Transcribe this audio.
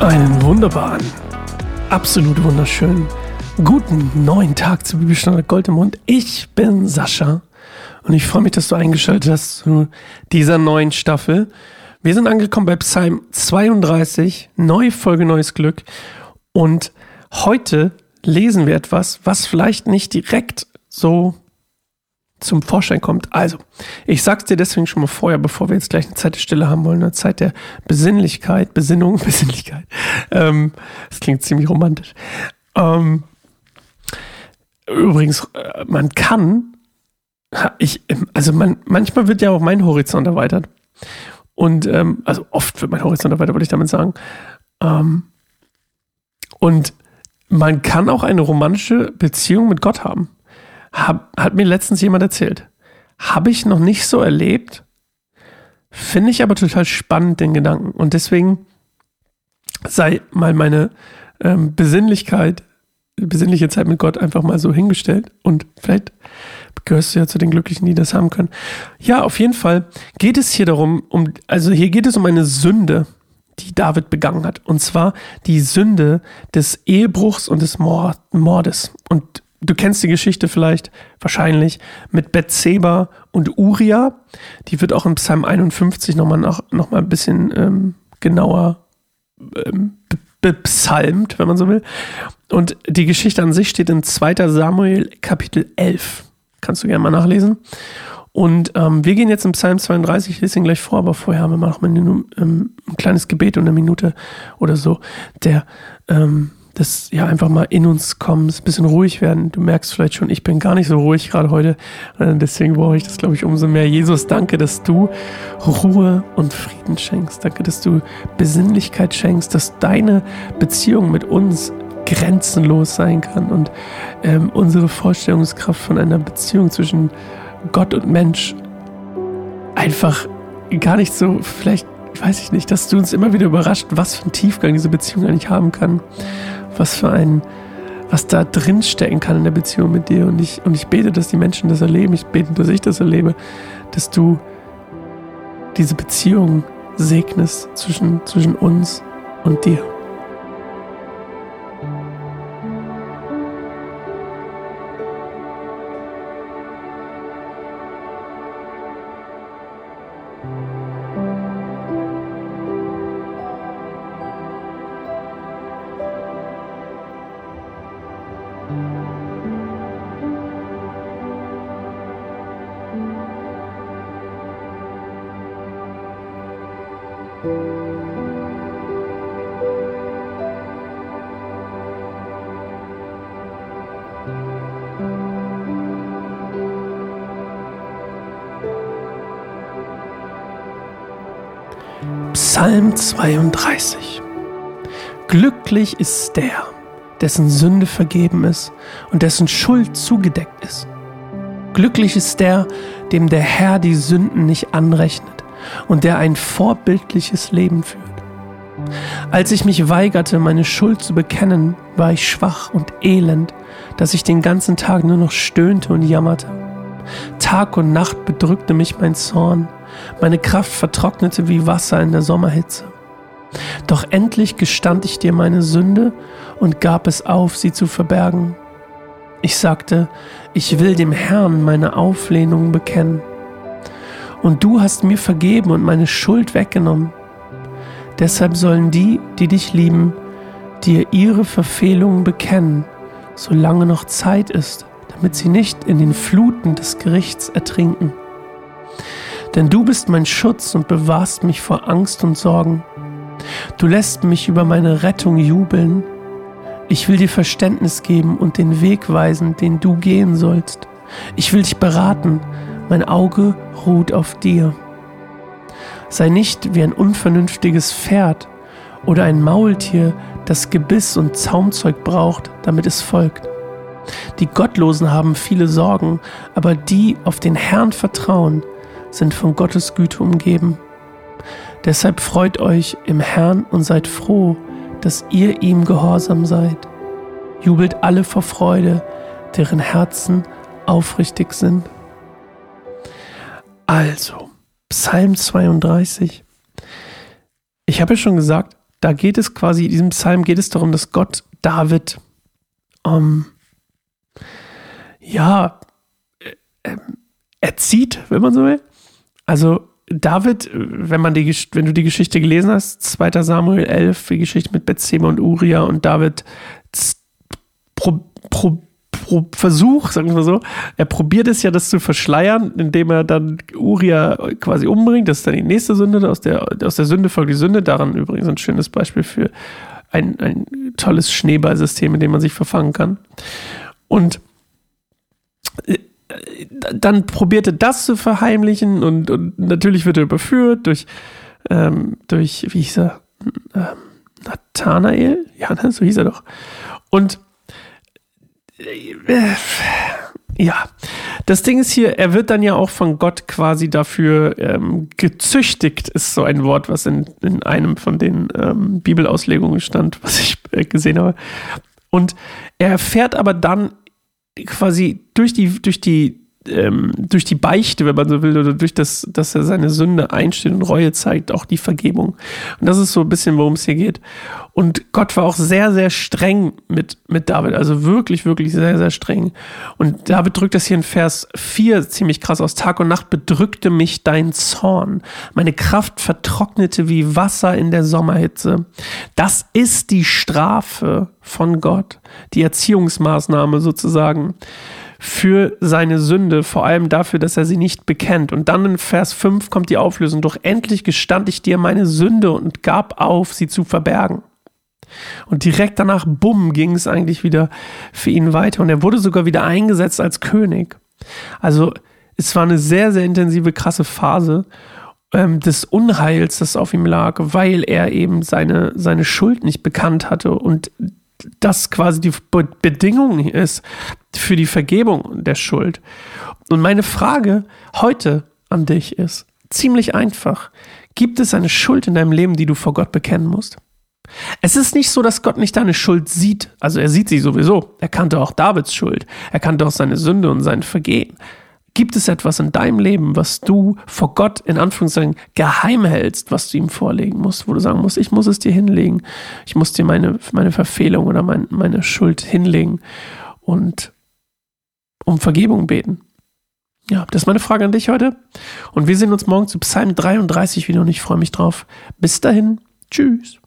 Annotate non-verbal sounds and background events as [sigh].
Einen wunderbaren, absolut wunderschönen, guten neuen Tag zu Bibelstunde Gold im Mund. Ich bin Sascha und ich freue mich, dass du eingeschaltet hast zu dieser neuen Staffel. Wir sind angekommen bei Psalm 32, neue Folge, neues Glück. Und heute lesen wir etwas, was vielleicht nicht direkt so zum Vorschein kommt. Also, ich sag's dir deswegen schon mal vorher, bevor wir jetzt gleich eine Zeit der Stille haben wollen, eine Zeit der Besinnlichkeit, Besinnung, [laughs] Besinnlichkeit. Ähm, das klingt ziemlich romantisch. Ähm, übrigens, äh, man kann, ich, also man, manchmal wird ja auch mein Horizont erweitert. Und, ähm, also oft wird mein Horizont erweitert, würde ich damit sagen. Ähm, und man kann auch eine romantische Beziehung mit Gott haben. Hab, hat mir letztens jemand erzählt. Habe ich noch nicht so erlebt. Finde ich aber total spannend, den Gedanken. Und deswegen sei mal meine ähm, Besinnlichkeit, besinnliche Zeit mit Gott einfach mal so hingestellt. Und vielleicht gehörst du ja zu den Glücklichen, die das haben können. Ja, auf jeden Fall geht es hier darum, um, also hier geht es um eine Sünde, die David begangen hat. Und zwar die Sünde des Ehebruchs und des Mordes. Und Du kennst die Geschichte vielleicht, wahrscheinlich, mit Bethseba und Uria. Die wird auch in Psalm 51 nochmal noch mal ein bisschen ähm, genauer ähm, bepsalmt, wenn man so will. Und die Geschichte an sich steht in 2. Samuel Kapitel 11. Kannst du gerne mal nachlesen. Und ähm, wir gehen jetzt in Psalm 32, ich lese ihn gleich vor, aber vorher haben wir mal noch mal ein, ähm, ein kleines Gebet und eine Minute oder so, der ähm, das ja einfach mal in uns kommen, ein bisschen ruhig werden. Du merkst vielleicht schon, ich bin gar nicht so ruhig gerade heute. Äh, deswegen brauche ich das, glaube ich, umso mehr. Jesus, danke, dass du Ruhe und Frieden schenkst. Danke, dass du Besinnlichkeit schenkst, dass deine Beziehung mit uns grenzenlos sein kann und ähm, unsere Vorstellungskraft von einer Beziehung zwischen Gott und Mensch einfach gar nicht so, vielleicht weiß ich nicht, dass du uns immer wieder überrascht, was für einen Tiefgang diese Beziehung eigentlich haben kann was für ein, was da drin stecken kann in der Beziehung mit dir. Und ich, und ich bete, dass die Menschen das erleben. Ich bete, dass ich das erlebe, dass du diese Beziehung segnest zwischen, zwischen uns und dir. Psalm 32. Glücklich ist der, dessen Sünde vergeben ist und dessen Schuld zugedeckt ist. Glücklich ist der, dem der Herr die Sünden nicht anrechnet und der ein vorbildliches Leben führt. Als ich mich weigerte, meine Schuld zu bekennen, war ich schwach und elend, dass ich den ganzen Tag nur noch stöhnte und jammerte. Tag und Nacht bedrückte mich mein Zorn, meine Kraft vertrocknete wie Wasser in der Sommerhitze. Doch endlich gestand ich dir meine Sünde und gab es auf, sie zu verbergen. Ich sagte, ich will dem Herrn meine Auflehnung bekennen. Und du hast mir vergeben und meine Schuld weggenommen. Deshalb sollen die, die dich lieben, dir ihre Verfehlungen bekennen, solange noch Zeit ist, damit sie nicht in den Fluten des Gerichts ertrinken. Denn du bist mein Schutz und bewahrst mich vor Angst und Sorgen. Du lässt mich über meine Rettung jubeln. Ich will dir Verständnis geben und den Weg weisen, den du gehen sollst. Ich will dich beraten, mein Auge ruht auf dir. Sei nicht wie ein unvernünftiges Pferd oder ein Maultier, das Gebiss und Zaumzeug braucht, damit es folgt. Die Gottlosen haben viele Sorgen, aber die auf den Herrn vertrauen, sind von Gottes Güte umgeben. Deshalb freut euch im Herrn und seid froh, dass ihr ihm gehorsam seid. Jubelt alle vor Freude, deren Herzen aufrichtig sind. Also, Psalm 32. Ich habe ja schon gesagt, da geht es quasi, in diesem Psalm geht es darum, dass Gott David, ähm, ja, äh, äh, erzieht, wenn man so will. Also David, wenn man die, wenn du die Geschichte gelesen hast, 2. Samuel 11, die Geschichte mit Bethseba und Uriah und David pro, pro, pro Versuch, sagen wir mal so, er probiert es ja, das zu verschleiern, indem er dann Uriah quasi umbringt. Das ist dann die nächste Sünde. Aus der, aus der Sünde folgt die Sünde. Daran übrigens ein schönes Beispiel für ein, ein tolles Schneeballsystem, in dem man sich verfangen kann. Und äh, dann probierte das zu verheimlichen und, und natürlich wird er überführt durch, ähm, durch wie hieß er? Ähm, Nathanael? Ja, [laughs] so hieß er doch. Und äh, ja, das Ding ist hier, er wird dann ja auch von Gott quasi dafür ähm, gezüchtigt, ist so ein Wort, was in, in einem von den ähm, Bibelauslegungen stand, was ich äh, gesehen habe. Und er erfährt aber dann quasi durch die, durch die ähm, durch die Beichte, wenn man so will, oder durch das, dass er seine Sünde einsteht und Reue zeigt, auch die Vergebung. Und das ist so ein bisschen, worum es hier geht. Und Gott war auch sehr, sehr streng mit, mit David, also wirklich, wirklich sehr, sehr streng. Und David drückt das hier in Vers 4 ziemlich krass aus. Tag und Nacht bedrückte mich dein Zorn. Meine Kraft vertrocknete wie Wasser in der Sommerhitze. Das ist die Strafe von Gott, die Erziehungsmaßnahme sozusagen für seine Sünde, vor allem dafür, dass er sie nicht bekennt. Und dann in Vers 5 kommt die Auflösung, doch endlich gestand ich dir meine Sünde und gab auf, sie zu verbergen. Und direkt danach, bumm, ging es eigentlich wieder für ihn weiter. Und er wurde sogar wieder eingesetzt als König. Also es war eine sehr, sehr intensive, krasse Phase ähm, des Unheils, das auf ihm lag, weil er eben seine, seine Schuld nicht bekannt hatte und das quasi die Bedingung ist für die Vergebung der Schuld. Und meine Frage heute an dich ist ziemlich einfach. Gibt es eine Schuld in deinem Leben, die du vor Gott bekennen musst? Es ist nicht so, dass Gott nicht deine Schuld sieht. Also er sieht sie sowieso. Er kannte auch Davids Schuld. Er kannte auch seine Sünde und sein Vergehen. Gibt es etwas in deinem Leben, was du vor Gott in Anführungszeichen geheim hältst, was du ihm vorlegen musst, wo du sagen musst, ich muss es dir hinlegen, ich muss dir meine, meine Verfehlung oder mein, meine Schuld hinlegen und um Vergebung beten? Ja, das ist meine Frage an dich heute. Und wir sehen uns morgen zu Psalm 33 wieder und ich freue mich drauf. Bis dahin, tschüss.